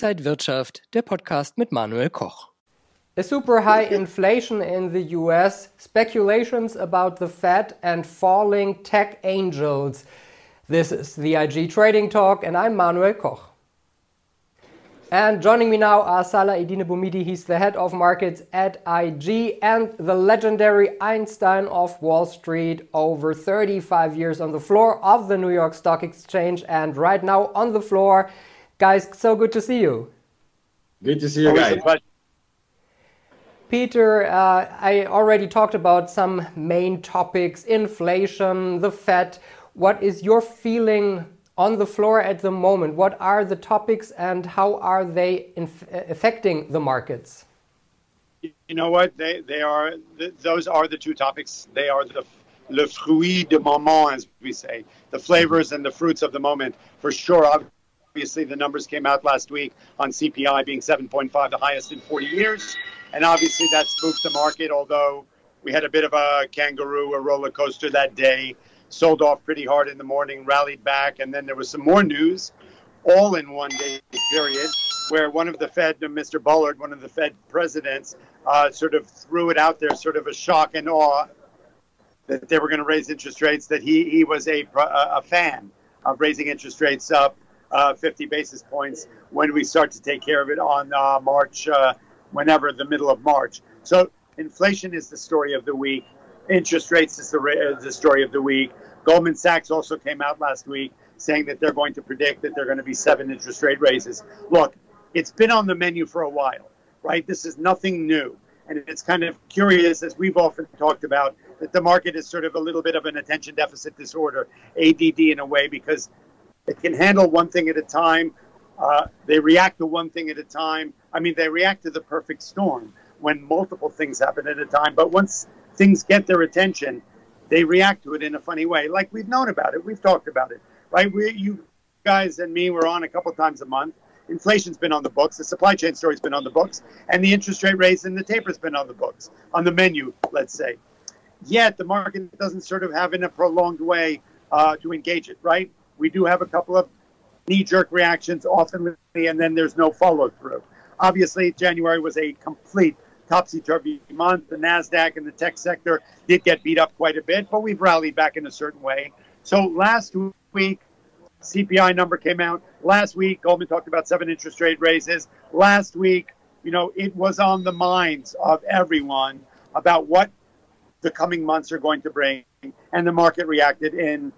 Inside Wirtschaft, der Podcast mit Manuel Koch. A super high inflation in the US, speculations about the Fed, and falling tech angels. This is the IG Trading Talk, and I'm Manuel Koch. And joining me now are Salah Eddine Bouhmidi, he's the head of markets at IG, and the legendary Einstein of Wall Street, over 35 years on the floor of the New York Stock Exchange, and right now on the floor. Guys, so good to see you. Good to see you guys. Peter, uh, I already talked about some main topics inflation, the Fed. What is your feeling on the floor at the moment? What are the topics and how are they affecting the markets? You know what? They, they are, th those are the two topics. They are the le fruit de moment, as we say, the flavors and the fruits of the moment. For sure, obviously, the numbers came out last week on CPI being 7.5, the highest in 40 years. And obviously, that spooked the market, although we had a bit of a kangaroo, a roller coaster that day sold off pretty hard in the morning, rallied back, and then there was some more news, all in one day period, where one of the Fed, Mr. Bullard, one of the Fed presidents, uh, sort of threw it out there, sort of a shock and awe that they were going to raise interest rates. That he he was a a fan of raising interest rates up uh, 50 basis points when we start to take care of it on uh, March, uh, whenever the middle of March. So inflation is the story of the week. Interest rates is the, is the story of the week. Goldman Sachs also came out last week saying that they're going to predict that there are going to be seven interest rate raises. Look, it's been on the menu for a while, right? This is nothing new. And it's kind of curious, as we've often talked about, that the market is sort of a little bit of an attention deficit disorder, ADD in a way, because it can handle one thing at a time. Uh, they react to one thing at a time. I mean, they react to the perfect storm when multiple things happen at a time. But once things get their attention, they react to it in a funny way. Like we've known about it, we've talked about it, right? We, you guys and me, were on a couple times a month. Inflation's been on the books, the supply chain story's been on the books, and the interest rate raise and the taper's been on the books, on the menu, let's say. Yet the market doesn't sort of have in a prolonged way uh, to engage it, right? We do have a couple of knee-jerk reactions often, and then there's no follow-through. Obviously, January was a complete topsy-turvy month. The Nasdaq and the tech sector did get beat up quite a bit, but we've rallied back in a certain way. So last week, CPI number came out. Last week, Goldman talked about seven interest rate raises. Last week, you know, it was on the minds of everyone about what the coming months are going to bring, and the market reacted in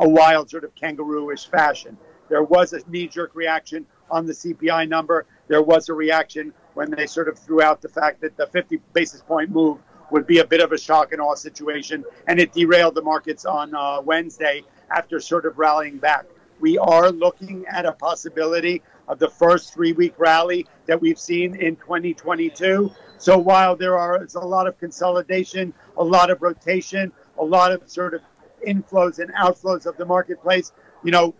a wild, sort of kangaroo-ish fashion. There was a knee-jerk reaction on the CPI number. There was a reaction when they sort of threw out the fact that the 50 basis point move would be a bit of a shock and awe situation, and it derailed the markets on uh, Wednesday after sort of rallying back. We are looking at a possibility of the first three week rally that we've seen in 2022. So while there are a lot of consolidation, a lot of rotation, a lot of sort of inflows and outflows of the marketplace, you know,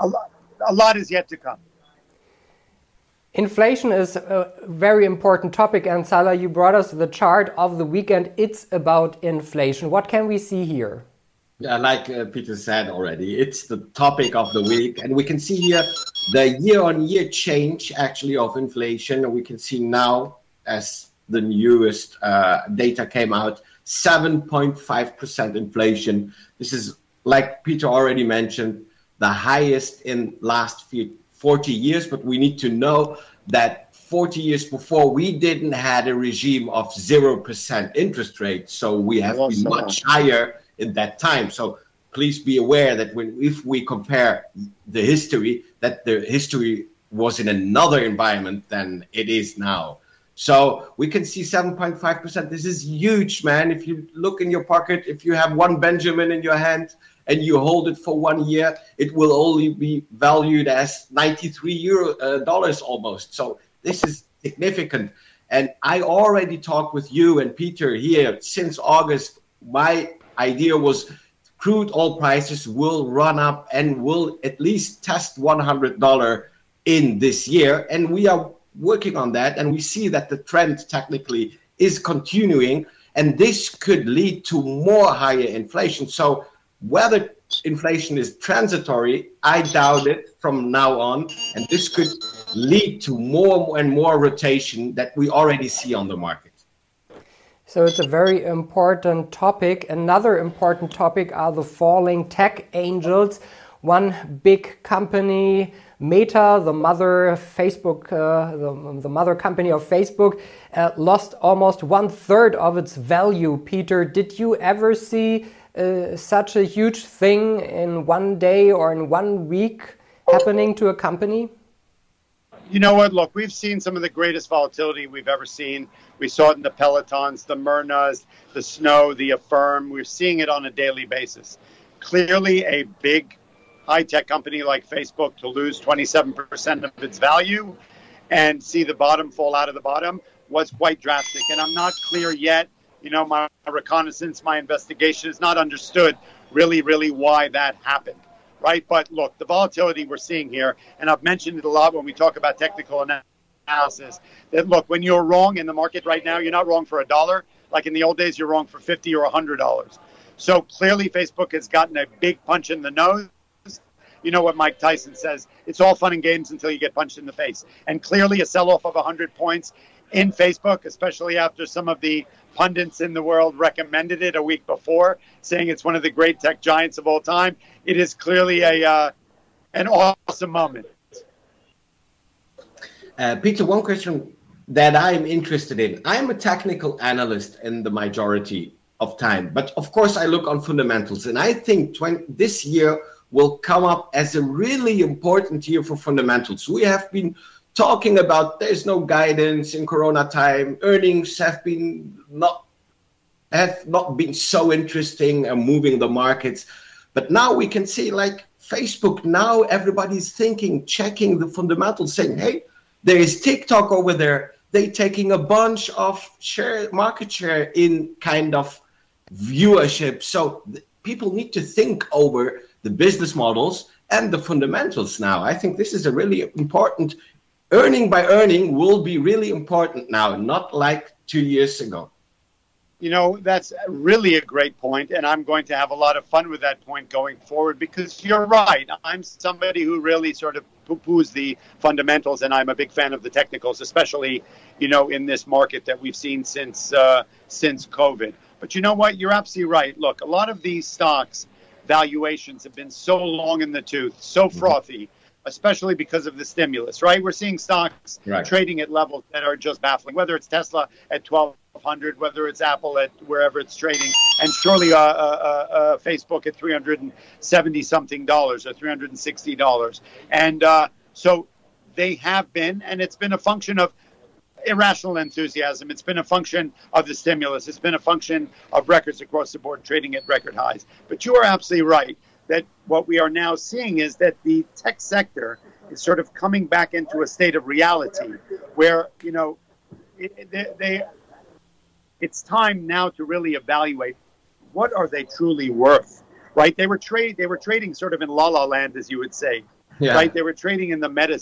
a lot, a lot is yet to come. Inflation is a very important topic, and Salah, you brought us the chart of the weekend. It's about inflation. What can we see here? Yeah, like uh, Peter said already, it's the topic of the week, and we can see here the year-on-year -year change actually of inflation. We can see now, as the newest uh, data came out, 7.5% inflation. This is, like Peter already mentioned, the highest in last few 40 years, but we need to know that 40 years before we didn't had a regime of 0% interest rate. So we have been much higher in that time. So please be aware that when if we compare the history, that the history was in another environment than it is now. So we can see 7.5%. This is huge, man. If you look in your pocket, if you have one Benjamin in your hand, and you hold it for one year, it will only be valued as 93 euro uh, dollars almost. So this is significant. And I already talked with you and Peter here since August. My idea was crude oil prices will run up and will at least test $100 in this year. And we are working on that. And we see that the trend technically is continuing. And this could lead to more higher inflation. So whether inflation is transitory, I doubt it from now on. And this could lead to more and more rotation that we already see on the market. So it's a very important topic. Another important topic are the falling tech angels. One big company, Meta, the mother Facebook, uh, the, the, mother company of Facebook, uh, lost almost one third of its value. Peter, did you ever see uh, such a huge thing in one day or in one week happening to a company? You know what? Look, we've seen some of the greatest volatility we've ever seen. We saw it in the Pelotons, the Modernas, the Snow, the Affirm. We're seeing it on a daily basis. Clearly, a big high tech company like Facebook to lose 27% of its value and see the bottom fall out of the bottom was quite drastic. And I'm not clear yet. You know, my reconnaissance, my investigation is not understood really, really why that happened right? But look, the volatility we're seeing here, and I've mentioned it a lot when we talk about technical analysis, that look, when you're wrong in the market right now, you're not wrong for a dollar. Like in the old days, you're wrong for 50 or $100. So clearly, Facebook has gotten a big punch in the nose. You know what Mike Tyson says it's all fun and games until you get punched in the face. And clearly, a sell off of 100 points in Facebook, especially after some of the pundits in the world recommended it a week before, saying it's one of the great tech giants of all time. It is clearly a uh, an awesome moment. Uh, Peter, one question that I'm interested in. I'm a technical analyst in the majority of time, but of course I look on fundamentals, and I think 20, this year will come up as a really important year for fundamentals. We have been talking about there's no guidance in corona time. Earnings have been not have not been so interesting and moving the markets. But now we can see like facebook now everybody's thinking checking the fundamentals saying hey there is tiktok over there. They taking a bunch of share market share in kind of viewership. So people need to think over the business models and the fundamentals now i think this is a really important earning by earning will be really important now, not like two years ago. You know, that's really a great point, and I'm going to have a lot of fun with that point going forward because you're right. I'm somebody who really sort of poo poos the fundamentals, and I'm a big fan of the technicals, especially, you know, in this market that we've seen since uh, since COVID. But you know what? You're absolutely right. Look, a lot of these stocks valuations have been so long in the tooth, so mm-hmm. frothy especially because of the stimulus, right? We're seeing stocks right. trading at levels that are just baffling, whether it's Tesla at 1200, whether it's Apple at wherever it's trading, and surely uh, uh, uh, uh Facebook at 370 something dollars or 360 dollars. And uh, so they have been, and it's been a function of irrational enthusiasm. It's been a function of the stimulus. It's been a function of records across the board trading at record highs. But you are absolutely right that what we are now seeing is that the tech sector is sort of coming back into a state of reality where, you know, it, they, they, it's time now to really evaluate what are they truly worth, right? They were trade, they were trading sort of in la la land, as you would say, yeah. right? They were trading in the meta,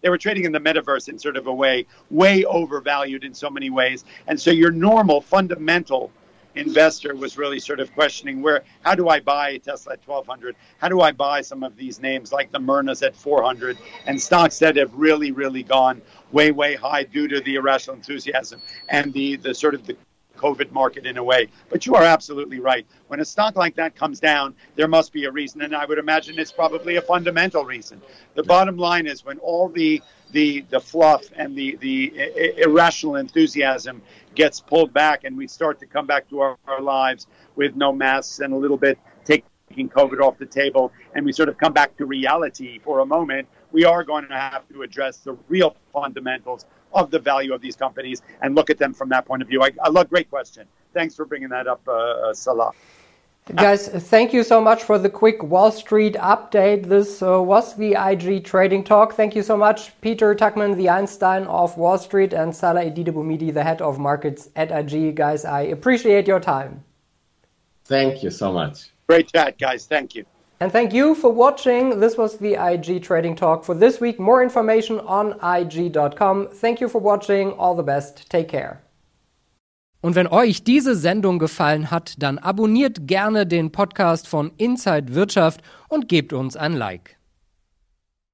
they were trading in the metaverse in sort of a way, way overvalued in so many ways. And so your normal fundamental investor was really sort of questioning where how do I buy Tesla at 1200 how do I buy some of these names like the Modernas at 400 and stocks that have really really gone way way high due to the irrational enthusiasm and the the sort of the COVID market in a way. But you are absolutely right. When a stock like that comes down, there must be a reason, and I would imagine it's probably a fundamental reason. The bottom line is when all the the the fluff and the the irrational enthusiasm gets pulled back, and we start to come back to our, our lives with no masks and a little bit taking COVID off the table, and we sort of come back to reality for a moment. We are going to have to address the real fundamentals of the value of these companies and look at them from that point of view. I, I love, great question. Thanks for bringing that up, uh, uh, Salah. Guys, thank you so much for the quick Wall Street update. This uh, was the IG Trading Talk. Thank you so much, Peter Tuchman, the Einstein of Wall Street, and Salah Eddine Bouhmidi, the head of markets at IG. Guys, I appreciate your time. Thank you so much. Great chat, guys. Thank you. And thank you for watching. This was the IG Trading Talk for this week. More information on IG.com. Thank you for watching. All the best. Take care. Und wenn euch diese Sendung gefallen hat, dann abonniert gerne den Podcast von Inside Wirtschaft und gebt uns ein Like.